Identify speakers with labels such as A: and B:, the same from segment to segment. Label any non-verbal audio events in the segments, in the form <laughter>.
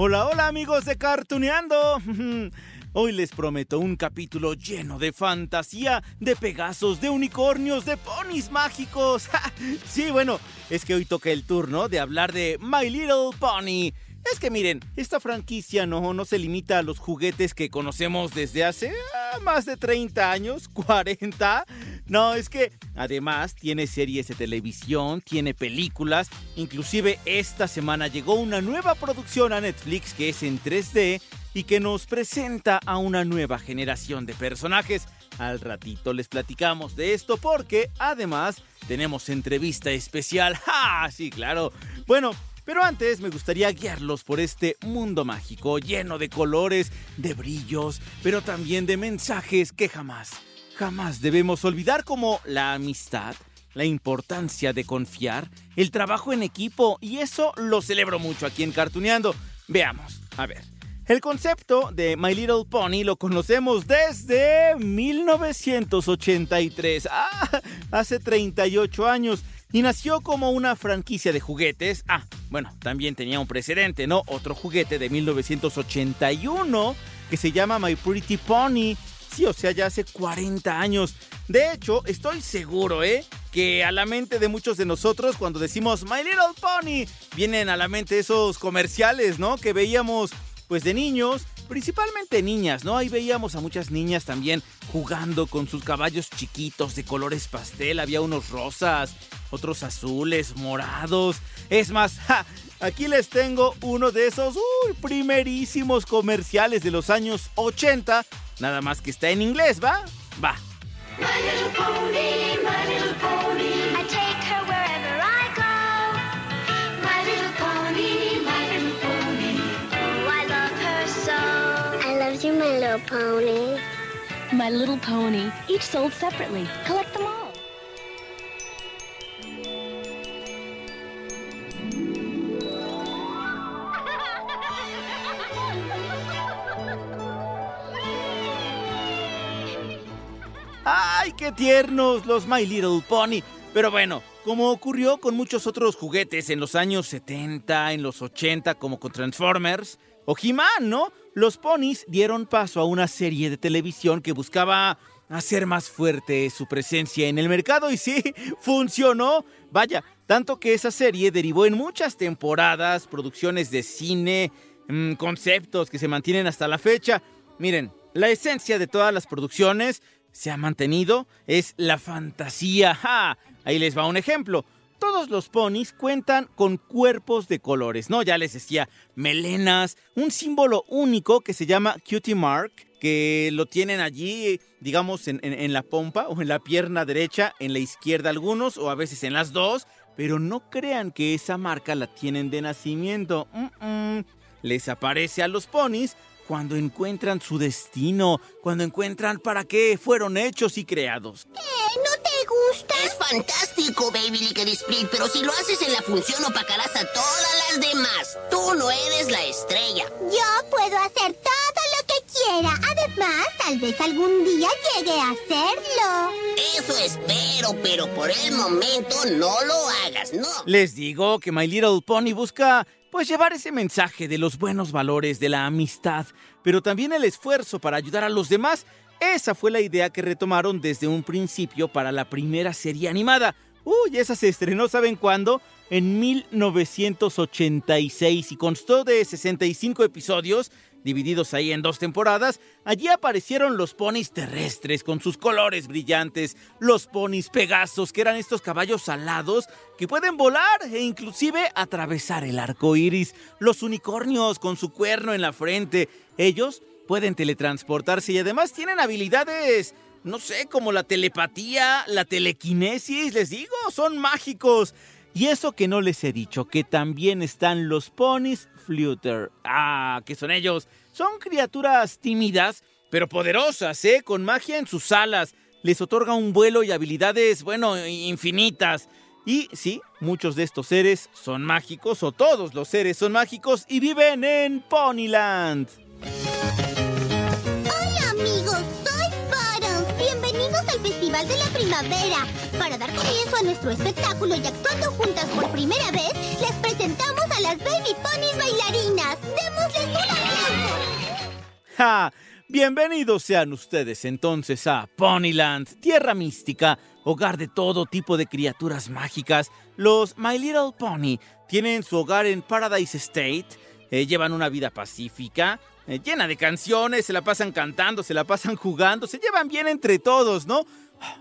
A: Hola, hola amigos de Cartuneando. <laughs> Hoy les prometo un capítulo lleno de fantasía, de pegasos, de unicornios, de ponis mágicos. <laughs> sí, bueno, es que hoy toca el turno de hablar de My Little Pony. Es que miren, esta franquicia no, no se limita a los juguetes que conocemos desde hace ah, más de 30 años, 40. No, es que además tiene series de televisión, tiene películas, inclusive esta semana llegó una nueva producción a Netflix que es en 3D y que nos presenta a una nueva generación de personajes. Al ratito les platicamos de esto porque además tenemos entrevista especial. <laughs> ¡Ah! Sí, claro. Bueno, pero antes me gustaría guiarlos por este mundo mágico lleno de colores, de brillos, pero también de mensajes que jamás, jamás debemos olvidar como la amistad, la importancia de confiar, el trabajo en equipo y eso lo celebro mucho aquí en Cartuneando. Veamos, a ver. El concepto de My Little Pony lo conocemos desde 1983, ah, hace 38 años, y nació como una franquicia de juguetes. Ah, bueno, también tenía un precedente, ¿no? Otro juguete de 1981 que se llama My Pretty Pony. Sí, o sea, ya hace 40 años. De hecho, estoy seguro, ¿eh? Que a la mente de muchos de nosotros, cuando decimos My Little Pony, vienen a la mente esos comerciales, ¿no? Que veíamos pues de niños, principalmente niñas, ¿no? Ahí veíamos a muchas niñas también jugando con sus caballos chiquitos de colores pastel, había unos rosas, otros azules, morados. Es más, aquí les tengo uno de esos uy, primerísimos comerciales de los años 80, nada más que está en inglés, ¿va? Va.
B: My little pony, my little pony. I take her
A: ¡Ay, qué tiernos los My Little Pony! Pero bueno, como ocurrió con muchos otros juguetes en los años 70, en los 80, como con Transformers o He-Man, ¿no? Los ponis dieron paso a una serie de televisión que buscaba hacer más fuerte su presencia en el mercado y sí, <laughs> funcionó. Vaya, tanto que esa serie derivó en muchas temporadas, producciones de cine, mm, conceptos que se mantienen hasta la fecha. Miren, la esencia de todas las producciones se ha mantenido es la fantasía. ¡Ja! Ahí les va un ejemplo. Todos los ponis cuentan con cuerpos de colores, ¿no? Ya les decía, melenas, un símbolo único que se llama Cutie Mark, que lo tienen allí, digamos, en, la pompa o en la pierna derecha, en la izquierda algunos, o a veces en las dos, pero no crean que esa marca la tienen de nacimiento. Les aparece a los ponis cuando encuentran su destino, cuando encuentran para qué fueron hechos y creados.
C: ¿No te gusta? Es fantástico, Baby Liquid Split, pero si lo haces en la función opacarás a todas las demás. Tú no eres la estrella.
B: Yo puedo hacer todo lo que quiera. Además, tal vez algún día llegue a hacerlo.
C: Eso espero, pero por el momento no lo hagas, no.
A: Les digo que My Little Pony busca pues llevar ese mensaje de los buenos valores de la amistad, pero también el esfuerzo para ayudar a los demás. Esa fue la idea que retomaron desde un principio para la primera serie animada. Uy, esa se estrenó, ¿saben cuándo? En 1986 y constó de 65 episodios divididos ahí en dos temporadas, allí aparecieron los ponis terrestres con sus colores brillantes, los ponis pegasos, que eran estos caballos alados que pueden volar e inclusive atravesar el arco iris, los unicornios con su cuerno en la frente. Ellos pueden teletransportarse y además tienen habilidades. No sé, como la telepatía, la telequinesis, les digo, son mágicos. Y eso que no les he dicho, que también están los ponis Fluter. Ah, ¿qué son ellos? Son criaturas tímidas, pero poderosas, ¿eh? Con magia en sus alas. Les otorga un vuelo y habilidades, bueno, infinitas. Y sí, muchos de estos seres son mágicos, o todos los seres son mágicos, y viven en Ponyland.
B: De la Primavera. Para dar comienzo a nuestro espectáculo y actuando juntas por primera vez, les presentamos a las Baby Ponies bailarinas. Démosles un aplauso.
A: ¡Ja! Bienvenidos sean ustedes entonces a Ponyland, tierra mística, hogar de todo tipo de criaturas mágicas. Los My Little Pony tienen su hogar en Paradise State, eh, llevan una vida pacífica, eh, llena de canciones, se la pasan cantando, se la pasan jugando, se llevan bien entre todos, ¿no?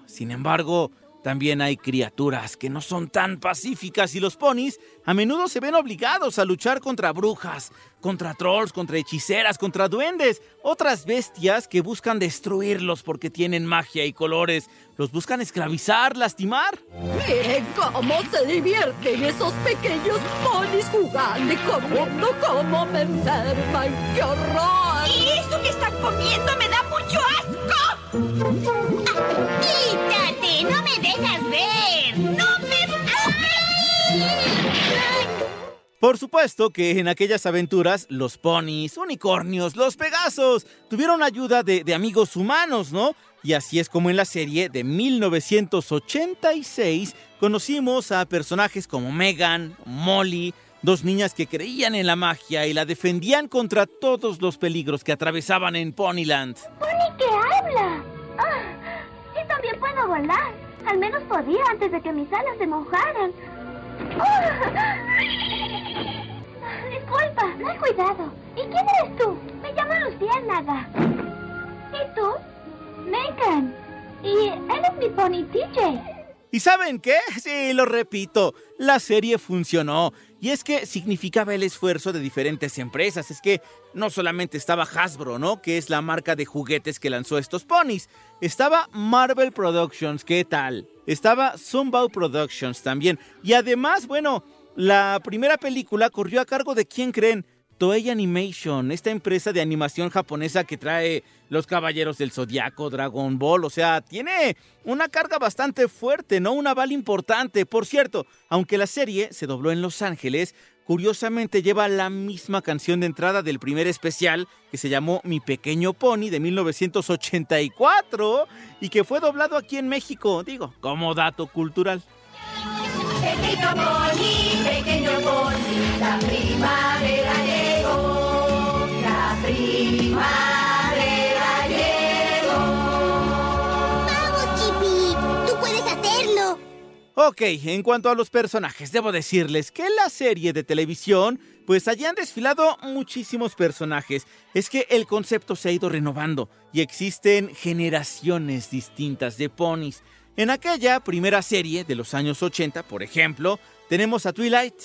A: Sin embargo, también hay criaturas que no son tan pacíficas y los ponis a menudo se ven obligados a luchar contra brujas, contra trolls, contra hechiceras, contra duendes, otras bestias que buscan destruirlos porque tienen magia y colores, los buscan esclavizar, lastimar.
D: Miren cómo se divierten esos pequeños ponis jugando y comiendo como me enferman. ¡Qué horror!
B: ¿Y eso que están comiendo me da mucho asco? ¡Quítate! ¡No me dejas ver! ¡No me
A: Por supuesto que en aquellas aventuras los ponis, unicornios, los pegasos tuvieron ayuda de, de amigos humanos, ¿no? Y así es como en la serie de 1986 conocimos a personajes como Megan, Molly, dos niñas que creían en la magia y la defendían contra todos los peligros que atravesaban en Ponyland.
B: ¡Pony que habla! Ah, y también puedo volar. Al menos podía antes de que mis alas se mojaran. Ah. Disculpa, no he cuidado. ¿Y quién eres tú? Me llamo Luciérnaga. ¿Y tú? Megan. Y él es mi pony TJ.
A: ¿Y saben qué? <laughs> Sí, lo repito, la serie funcionó. Y es que significaba el esfuerzo de diferentes empresas. Es que no solamente estaba Hasbro, ¿no? Que es la marca de juguetes que lanzó estos ponis. Estaba Marvel Productions, ¿qué tal? Estaba Sunbow Productions también. Y además, bueno, la primera película corrió a cargo de quién creen? Toei Animation, esta empresa de animación japonesa que trae Los Caballeros del Zodiaco, Dragon Ball, o sea, tiene una carga bastante fuerte, ¿no? Un aval importante. Por cierto, aunque la serie se dobló en Los Ángeles, curiosamente lleva la misma canción de entrada del primer especial que se llamó Mi Pequeño Pony de 1984 y que fue doblado aquí en México, digo, como dato cultural.
D: Pequeño pony, pequeño pony, la primavera
A: Ok, en cuanto a los personajes, debo decirles que la serie de televisión, pues allí han desfilado muchísimos personajes. Es que el concepto se ha ido renovando y existen generaciones distintas de ponis. En aquella primera serie de los años 80, por ejemplo, tenemos a Twilight.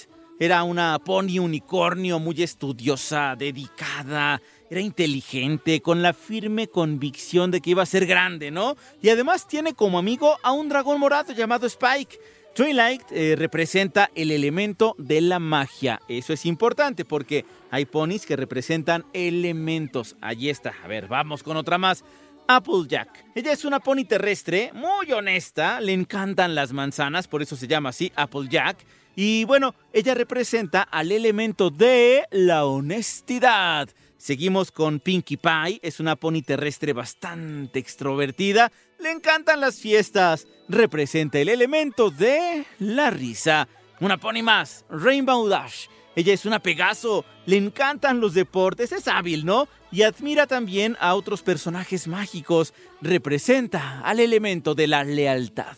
A: Era una pony unicornio muy estudiosa, dedicada, era inteligente, con la firme convicción de que iba a ser grande, ¿no? Y además tiene como amigo a un dragón morado llamado Spike. Twilight eh, representa el elemento de la magia. Eso es importante porque hay ponis que representan elementos. Allí está. A ver, vamos con otra más. Applejack. Ella es una pony terrestre, muy honesta, le encantan las manzanas, por eso se llama así, Applejack. Y bueno, ella representa al elemento de la honestidad. Seguimos con Pinkie Pie, es una pony terrestre bastante extrovertida, le encantan las fiestas, representa el elemento de la risa. Una pony más, Rainbow Dash. Ella es una Pegaso, le encantan los deportes, es hábil, ¿no? Y admira también a otros personajes mágicos, representa al elemento de la lealtad.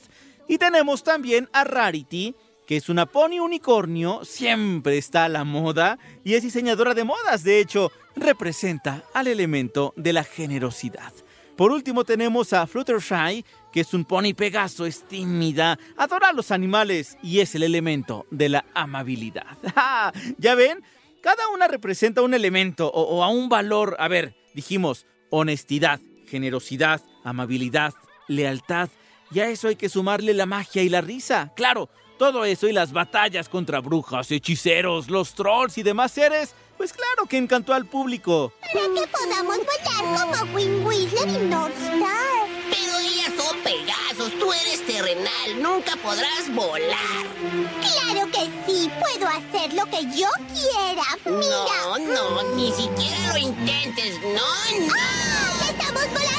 A: Y tenemos también a Rarity, que es una pony unicornio, siempre está a la moda y es diseñadora de modas, de hecho, representa al elemento de la generosidad. Por último tenemos a Fluttershy, que es un pony pegaso, es tímida, adora a los animales y es el elemento de la amabilidad. <laughs> ¿Ya ven? Cada una representa un elemento o, o a un valor. A ver, dijimos honestidad, generosidad, amabilidad, lealtad. Y a eso hay que sumarle la magia y la risa. Claro, todo eso y las batallas contra brujas, hechiceros, los trolls y demás seres, pues claro que encantó al público.
B: Para que podamos volar como Win Whistler y North Star.
C: Pero ellas son Pegasos, tú eres terrenal, nunca podrás volar.
B: Claro que sí, puedo hacer lo que yo quiera. Mira.
C: No, no, ni siquiera lo intentes, no, no.
B: ¡Ah! ¡Estamos volando!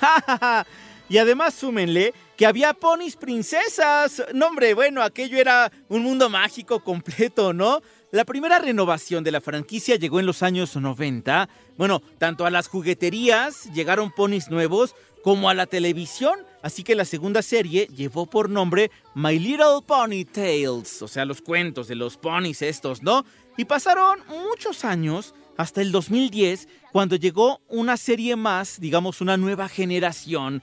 B: <laughs>
A: y además súmenle que había ponis princesas. No, hombre, bueno, aquello era un mundo mágico completo, ¿no? La primera renovación de la franquicia llegó en los años 90. Bueno, tanto a las jugueterías llegaron ponis nuevos como a la televisión. Así que la segunda serie llevó por nombre My Little Pony Tales, o sea, los cuentos de los ponis estos, ¿no? Y pasaron muchos años hasta el 2010, cuando llegó una serie más, digamos una nueva generación,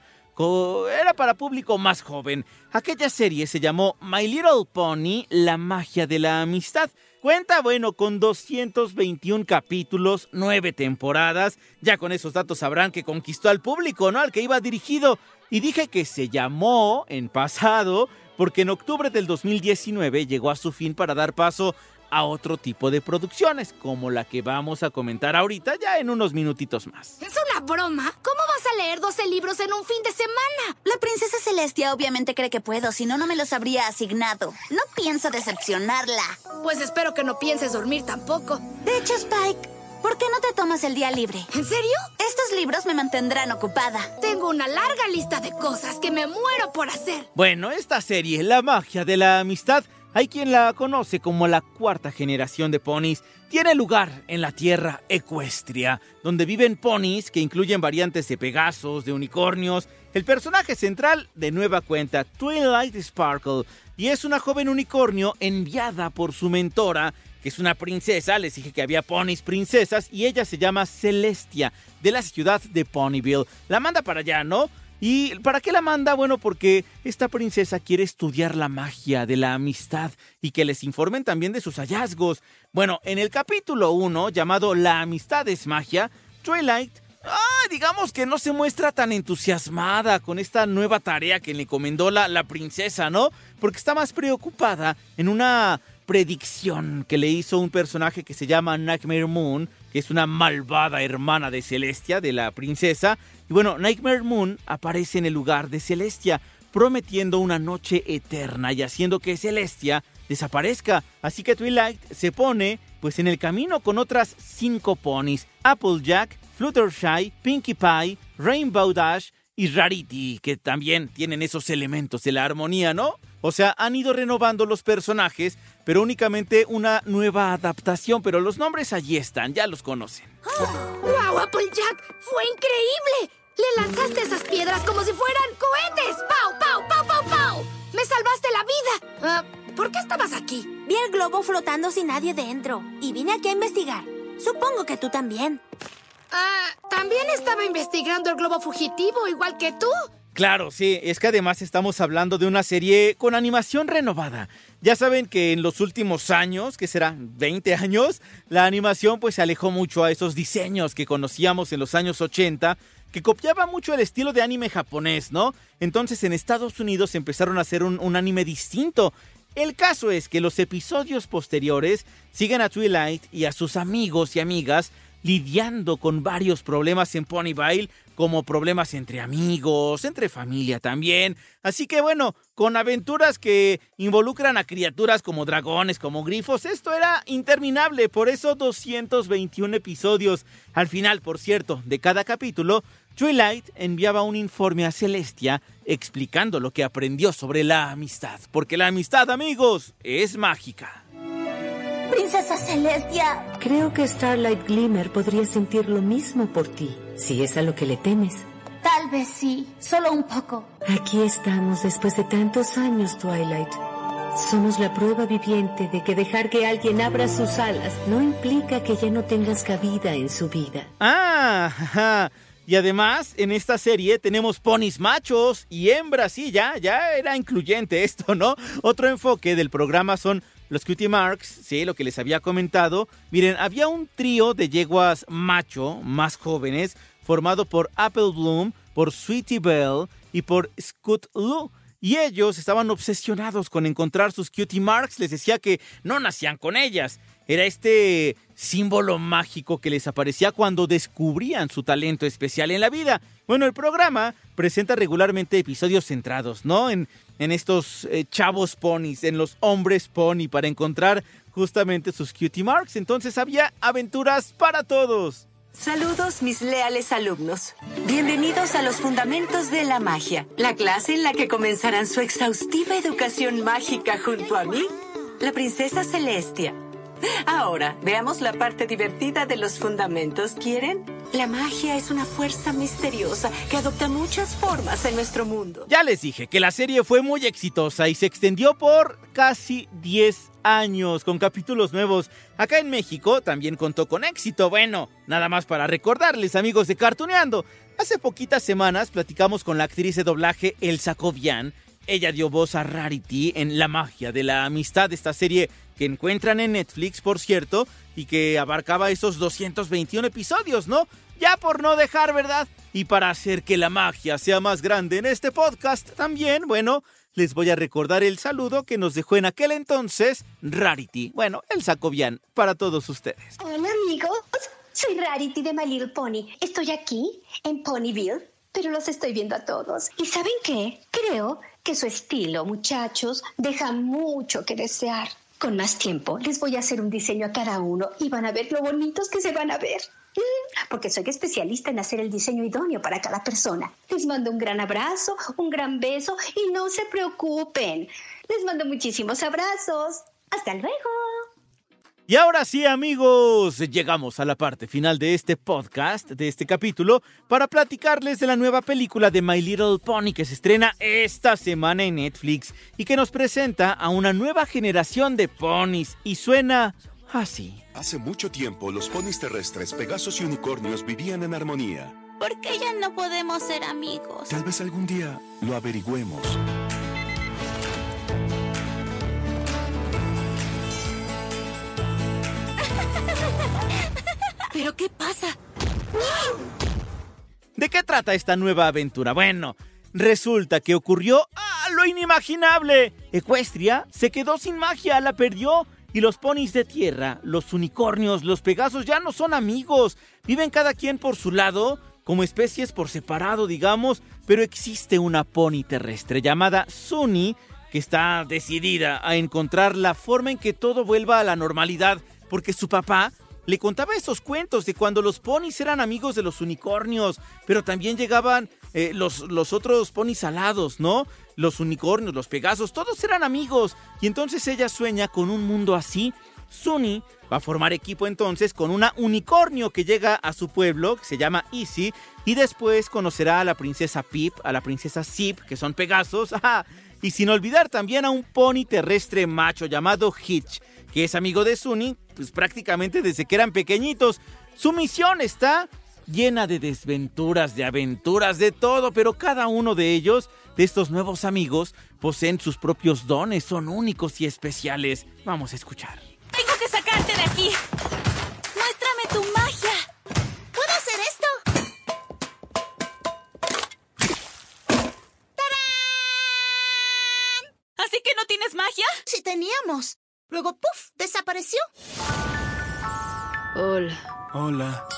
A: era para público más joven. Aquella serie se llamó My Little Pony, la magia de la amistad. Cuenta, bueno, con 221 capítulos, 9 temporadas. Ya con esos datos sabrán que conquistó al público, ¿no? Al que iba dirigido. Y dije que se llamó en pasado porque en octubre del 2019 llegó a su fin para dar paso a otro tipo de producciones, como la que vamos a comentar ahorita ya en unos minutitos más.
E: ¿Es una broma? ¿Cómo leer 12 libros en un fin de semana?
F: La princesa Celestia obviamente cree que puedo, si no, no me los habría asignado. No pienso decepcionarla.
E: Pues espero que no pienses dormir tampoco.
F: De hecho, Spike, ¿por qué no te tomas el día libre?
E: ¿En serio?
F: Estos libros me mantendrán ocupada.
E: Tengo una larga lista de cosas que me muero por hacer.
A: Bueno, esta serie, La magia de la amistad, hay quien la conoce como la cuarta generación de ponis. Tiene lugar en la tierra ecuestria, donde viven ponis que incluyen variantes de pegasos, de unicornios. El personaje central de nueva cuenta, Twilight Sparkle, y es una joven unicornio enviada por su mentora, que es una princesa. Les dije que había ponis princesas y ella se llama Celestia, de la ciudad de Ponyville. La manda para allá, ¿no? ¿Y para qué la manda? Bueno, porque esta princesa quiere estudiar la magia de la amistad y que les informen también de sus hallazgos. Bueno, en el capítulo 1, llamado La amistad es magia, Twilight, ah, digamos que no se muestra tan entusiasmada con esta nueva tarea que le encomendó la, la princesa, ¿no? Porque está más preocupada en una predicción que le hizo un personaje que se llama Nightmare Moon, que es una malvada hermana de Celestia, de la princesa. Y bueno, Nightmare Moon aparece en el lugar de Celestia, prometiendo una noche eterna y haciendo que Celestia desaparezca. Así que Twilight se pone pues en el camino con otras cinco ponis, Applejack, Fluttershy, Pinkie Pie, Rainbow Dash y Rarity, que también tienen esos elementos de la armonía, ¿no? O sea, han ido renovando los personajes, pero únicamente una nueva adaptación, pero los nombres allí están, ya los conocen.
E: ¡Wow, Applejack! ¡Fue increíble! Le lanzaste esas piedras como si fueran cohetes. ¡Pau, pau, pau, pau, pau! ¡Me salvaste la vida! Ah, ¿Por qué estabas aquí?
G: Vi el globo flotando sin nadie dentro y vine aquí a investigar. Supongo que tú también.
E: Ah, también estaba investigando el globo fugitivo, igual que tú.
A: Claro, sí, es que además estamos hablando de una serie con animación renovada. Ya saben que en los últimos años, que será 20 años, la animación pues se alejó mucho a esos diseños que conocíamos en los años 80, que copiaba mucho el estilo de anime japonés, ¿no? Entonces en Estados Unidos empezaron a hacer un, anime distinto. El caso es que los episodios posteriores siguen a Twilight y a sus amigos y amigas lidiando con varios problemas en Ponyville, como problemas entre amigos, entre familia también. Así que bueno, con aventuras que involucran a criaturas como dragones, como grifos, esto era interminable, por eso 221 episodios. Al final, por cierto, de cada capítulo, Twilight enviaba un informe a Celestia explicando lo que aprendió sobre la amistad, porque la amistad, amigos, es mágica.
G: Princesa Celestia.
H: Creo que Starlight Glimmer podría sentir lo mismo por ti, si es a lo que le temes.
G: Tal
H: vez sí, solo un poco.
I: Aquí estamos después de tantos años, Twilight. Somos la prueba viviente de que dejar que alguien abra sus alas no implica que ya no tengas cabida en su vida.
A: Ah, <laughs> ajá. Y además en esta serie tenemos ponis machos y hembras, sí, ya, ya era incluyente <laughs> esto, ¿no? Otro enfoque del programa son los Cutie Marks, sí, lo que les había comentado. Miren, había un trío de yeguas macho, más jóvenes, formado por Apple Bloom, por Sweetie Belle y por Scoot Lou. Y ellos estaban obsesionados con encontrar sus cutie marks. Les decía que no nacían con ellas. Era este símbolo mágico que les aparecía cuando descubrían su talento especial en la vida. Bueno, el programa presenta regularmente episodios centrados, ¿no? En, estos eh, chavos ponis, en los hombres pony, para encontrar justamente sus cutie marks. Entonces había aventuras para todos.
I: Saludos, mis leales alumnos. Bienvenidos a los Fundamentos de la Magia, la clase en la que comenzarán su exhaustiva educación mágica junto a mí, la princesa Celestia. Ahora, veamos la parte divertida de los fundamentos, ¿quieren? La magia es una fuerza misteriosa que adopta muchas formas en nuestro mundo.
A: Ya les dije que la serie fue muy exitosa y se extendió por casi 10 años con capítulos nuevos. Acá en México también contó con éxito. Bueno, nada más para recordarles, amigos de Cartuneando. Hace poquitas semanas platicamos con la actriz de doblaje Elsa Cobian. Ella dio voz a Rarity en La magia de la amistad, esta serie que encuentran en Netflix, por cierto, y que abarcaba esos 221 episodios, ¿no? Ya por no dejar, ¿verdad? Y para hacer que la magia sea más grande en este podcast también, bueno, les voy a recordar el saludo que nos dejó en aquel entonces Rarity. Bueno, el Sacobian, para todos ustedes.
J: Hola amigos, soy Rarity de My Little Pony. Estoy aquí, en Ponyville, pero los estoy viendo a todos. ¿Y saben qué? Creo que su estilo, muchachos, deja mucho que desear. Con más tiempo les voy a hacer un diseño a cada uno y van a ver lo bonitos que se van a ver. Mm, Porque soy especialista en hacer el diseño idóneo para cada persona. Les mando un gran abrazo, un gran beso y no se preocupen. Les mando muchísimos abrazos. Hasta luego.
A: Y ahora sí, amigos, llegamos a la parte final de este podcast, de este capítulo, para platicarles de la nueva película de My Little Pony que se estrena esta semana en Netflix y que nos presenta a una nueva generación de ponis y suena así.
K: Hace mucho tiempo, los ponis terrestres, Pegasos y unicornios vivían en armonía.
F: ¿Por qué ya no podemos ser amigos?
K: Tal vez algún día lo averigüemos.
F: ¿Pero qué pasa?
A: ¿De qué trata esta nueva aventura? Bueno, resulta que ocurrió ¡ah, lo inimaginable. Ecuestria se quedó sin magia, la perdió. Y los ponis de tierra, los unicornios, los pegasos ya no son amigos. Viven cada quien por su lado, como especies por separado, digamos. Pero existe una pony terrestre llamada Sunny que está decidida a encontrar la forma en que todo vuelva a la normalidad. Porque su papá le contaba esos cuentos de cuando los ponis eran amigos de los unicornios, pero también llegaban eh, los, los otros ponis alados, ¿no? Los unicornios, los pegasos, todos eran amigos. Y entonces ella sueña con un mundo así. Sunny va a formar equipo entonces con una unicornio que llega a su pueblo, que se llama Easy, y después conocerá a la princesa Pip, a la princesa Zip, que son pegasos, <laughs> y sin olvidar también a un pony terrestre macho llamado Hitch, que es amigo de Sunny, pues prácticamente desde que eran pequeñitos. Su misión está llena de desventuras, de aventuras, de todo, pero cada uno de ellos, de estos nuevos amigos, poseen sus propios dones, son únicos y especiales. Vamos a escuchar.
F: Tengo que sacarte de aquí. Muéstrame tu magia.
C: ¿Puedo hacer esto?
F: ¿Así que no tienes magia?
C: Sí teníamos. Luego, ¡puf!, desapareció.
I: Hola.
K: Hola.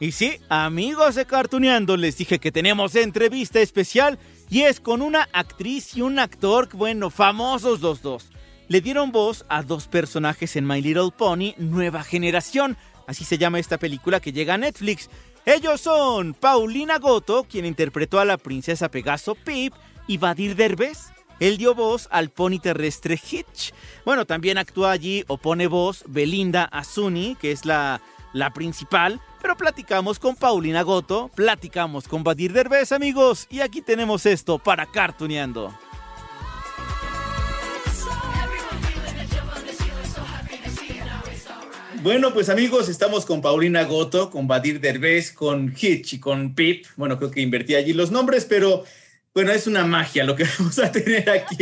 A: Y sí, amigos de Cartuneando, les dije que tenemos entrevista especial y es con una actriz y un actor, bueno, famosos los dos. Le dieron voz a dos personajes en My Little Pony Nueva Generación, así se llama esta película que llega a Netflix. Ellos son Paulina Goto, quien interpretó a la princesa Pegaso Pip, y Vadir Derbez. Él dio voz al pony terrestre Hitch. Bueno, también actúa allí o pone voz Belinda Azuni, que es la la principal, pero platicamos con Paulina Goto, platicamos con Badir Derbez, amigos, y aquí tenemos esto para Cartuneando. Bueno, pues amigos, estamos con Paulina Goto, con Badir Derbez, con Hitch y con Pip. Bueno, creo que invertí allí los nombres, pero bueno, es una magia lo que <laughs> vamos a tener aquí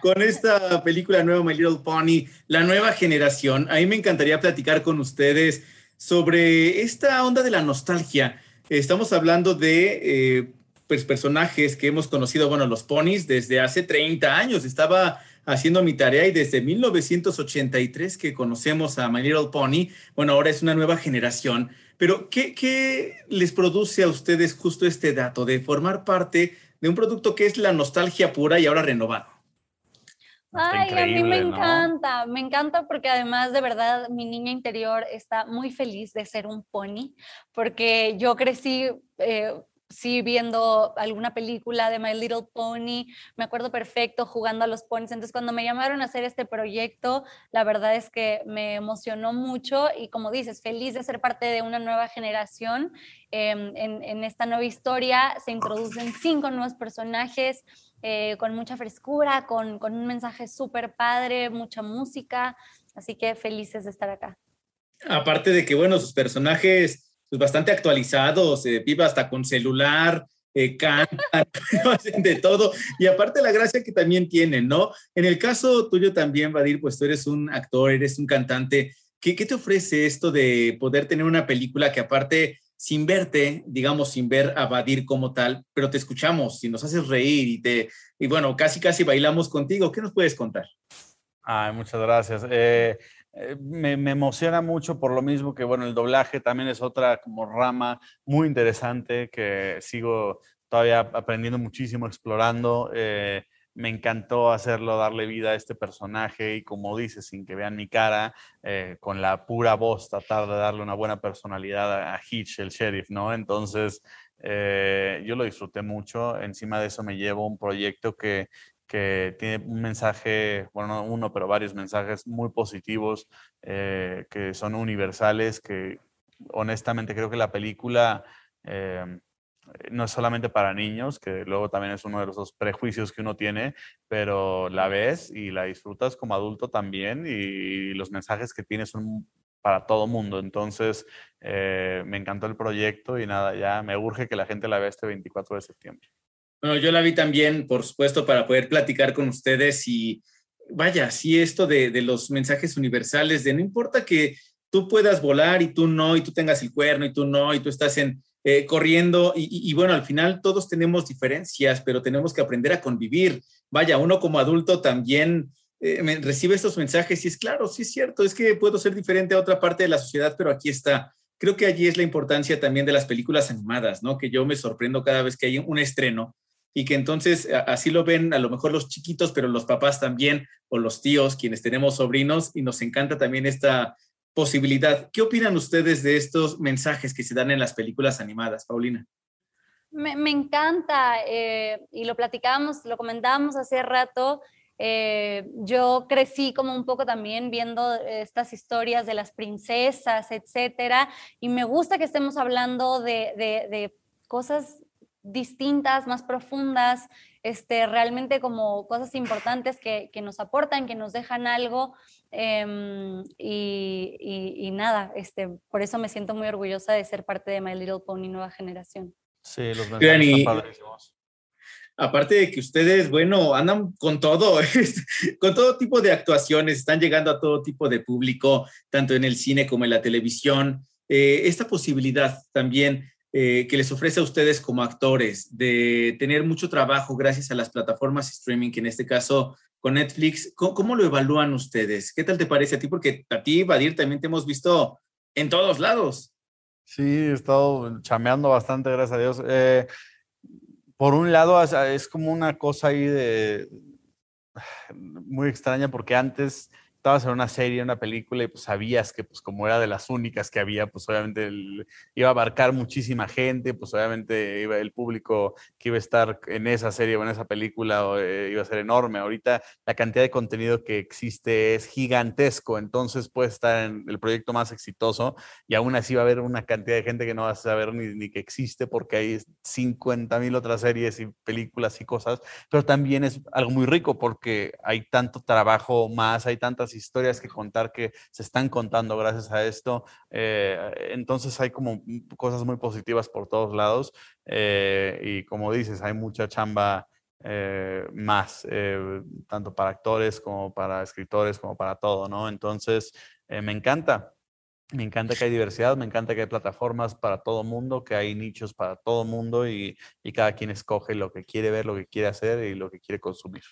A: con esta película nueva, My Little Pony, la nueva generación. A mí me encantaría platicar con ustedes sobre esta onda de la nostalgia. Estamos hablando de eh, pues, personajes que hemos conocido, bueno, los ponis desde hace 30 años. Estaba haciendo mi tarea y desde 1983 que conocemos a My Little Pony, bueno, ahora es una nueva generación. Pero, ¿qué, ¿qué, les produce a ustedes justo este dato de formar parte de un producto que es la nostalgia pura y ahora renovado?
L: Ay, a mí me encanta, me encanta porque además de verdad mi niña interior está muy feliz de ser un pony, porque yo crecí eh, sí viendo alguna película de My Little Pony, me acuerdo perfecto jugando a los ponies. Entonces, cuando me llamaron a hacer este proyecto, la verdad es que me emocionó mucho y como dices, feliz de ser parte de una nueva generación. Em, en, esta nueva historia se introducen cinco nuevos personajes eh, con mucha frescura, con, con un mensaje súper padre, mucha música. Así que felices de estar acá.
A: Aparte de que, bueno, sus personajes pues, bastante actualizados, eh, viva hasta con celular, eh, <laughs> hacen de todo. Y aparte la gracia que también tienen, ¿no? En el caso tuyo también, Vadir, pues tú eres un actor, eres un cantante. ¿Qué, ¿Qué te ofrece esto de poder tener una película que aparte, sin verte, digamos, sin ver a Vadir como tal, pero te escuchamos y nos haces reír y te, y bueno, casi casi bailamos contigo. ¿Qué nos puedes contar?
M: Ay, muchas gracias. Eh, eh, me, emociona mucho por lo mismo que, bueno, el doblaje también es otra como rama muy interesante que sigo todavía aprendiendo muchísimo, explorando. Eh, me encantó hacerlo, darle vida a este personaje y como dices, sin que vean mi cara, eh, con la pura voz, tratar de darle una buena personalidad a Hitch, el sheriff, ¿no? Entonces, yo lo disfruté mucho. Encima de eso me llevo un proyecto que que tiene un mensaje, bueno, no uno, pero varios mensajes muy positivos, eh, que son universales, que honestamente creo que la película eh, no es solamente para niños, que luego también es uno de los prejuicios que uno tiene, pero la ves y la disfrutas como adulto también y, los mensajes que tiene son para todo mundo. Entonces, eh, me encantó el proyecto y nada, ya me urge que la gente la vea este 24 de septiembre.
A: Bueno, yo la vi también, por supuesto, para poder platicar con ustedes y vaya, sí, esto de, los mensajes universales, de no importa que tú puedas volar y tú no, y tú tengas el cuerno y tú no, y tú estás en, eh, corriendo, y, bueno, al final todos tenemos diferencias, pero tenemos que aprender a convivir. Vaya, uno como adulto también eh, recibe estos mensajes y es claro, sí es cierto, es que puedo ser diferente a otra parte de la sociedad, pero aquí está. Creo que allí es la importancia también de las películas animadas, ¿no? Que yo me sorprendo cada vez que hay un estreno y que entonces así lo ven a lo mejor los chiquitos, pero los papás también o los tíos, quienes tenemos sobrinos, y nos encanta también esta posibilidad. ¿Qué opinan ustedes de estos mensajes que se dan en las películas animadas, Paulina?
L: Me, encanta eh, y lo platicábamos, lo comentábamos hace rato. Eh, yo crecí como un poco también viendo estas historias de las princesas, etcétera, y me gusta que estemos hablando de cosas distintas, más profundas, este, realmente como cosas importantes que, nos aportan, que nos dejan algo. Em, y, nada, este, por eso me siento muy orgullosa de ser parte de My Little Pony Nueva Generación.
M: Sí, los mensajes padrísimos.
A: Aparte de que ustedes, bueno, andan con todo, <laughs> con todo tipo de actuaciones, están llegando a todo tipo de público, tanto en el cine como en la televisión. Eh, esta posibilidad también eh, que les ofrece a ustedes como actores de tener mucho trabajo gracias a las plataformas streaming, que en este caso con Netflix, ¿cómo, lo evalúan ustedes? ¿Qué tal te parece a ti? Porque a ti, Vadir, también te hemos visto en todos lados.
M: Sí, he estado chameando bastante, gracias a Dios. Eh, por un lado, es como una cosa ahí de muy extraña porque antes estabas en una serie, una película y pues sabías que pues como era de las únicas que había, pues obviamente iba a abarcar muchísima gente, pues obviamente iba, el público que iba a estar en esa serie o en esa película eh, iba a ser enorme. Ahorita la cantidad de contenido que existe es gigantesco, entonces puedes estar en el proyecto más exitoso y aún así va a haber una cantidad de gente que no va a saber ni, ni que existe porque hay 50 mil otras series y películas y cosas, pero también es algo muy rico porque hay tanto trabajo más, hay tantas historias que contar que se están contando gracias a esto. Eh, entonces hay como cosas muy positivas por todos lados eh, y como dices, hay mucha chamba. Eh, más, tanto para actores como para escritores, como para todo, ¿no? Entonces, me encanta, me encanta que hay diversidad, me encanta que hay plataformas para todo mundo, que hay nichos para todo mundo y, y, cada quien escoge lo que quiere ver, lo que quiere hacer y lo que quiere consumir.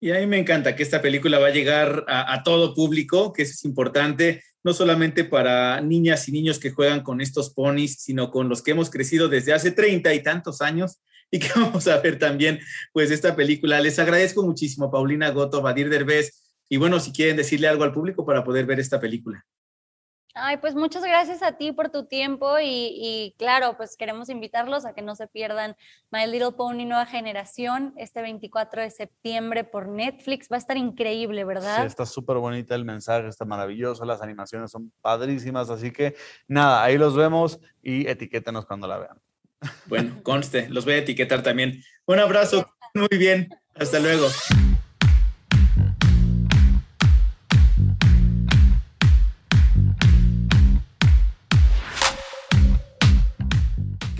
A: Y a mí me encanta que esta película va a llegar a, todo público, que eso es importante, no solamente para niñas y niños que juegan con estos ponis, sino con los que hemos crecido desde hace treinta y tantos años <laughs> y que vamos a ver también pues esta película. Les agradezco muchísimo, Paulina Goto, Badir Derbez, y bueno, si quieren decirle algo al público para poder ver esta película.
L: Ay, pues muchas gracias a ti por tu tiempo y, claro, pues queremos invitarlos a que no se pierdan My Little Pony Nueva Generación este 24 de septiembre por Netflix. Va a estar increíble, ¿verdad?
M: Sí, está súper bonita el mensaje, está maravilloso, las animaciones son padrísimas, así que nada, ahí los vemos y etiquétenos cuando la vean.
A: Bueno, conste, los voy a etiquetar también. Un abrazo, <laughs> muy bien, hasta luego.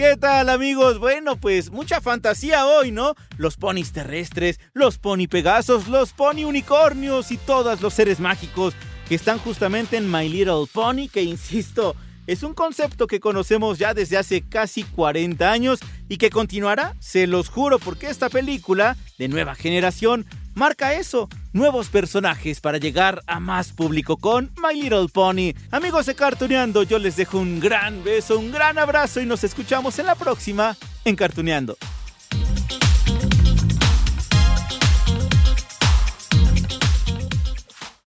N: ¿Qué tal amigos? Bueno, pues mucha fantasía hoy, ¿no? Los ponis terrestres, los pony pegasos, los pony unicornios y todos los seres mágicos que están justamente en My Little Pony, que insisto, es un concepto que conocemos ya desde hace casi 40 años y que continuará, se los juro, porque esta película de nueva generación marca eso, nuevos personajes para llegar a más público con My Little Pony. Amigos de Cartuneando, yo les dejo un gran beso, un gran abrazo y nos escuchamos en la próxima en Cartuneando.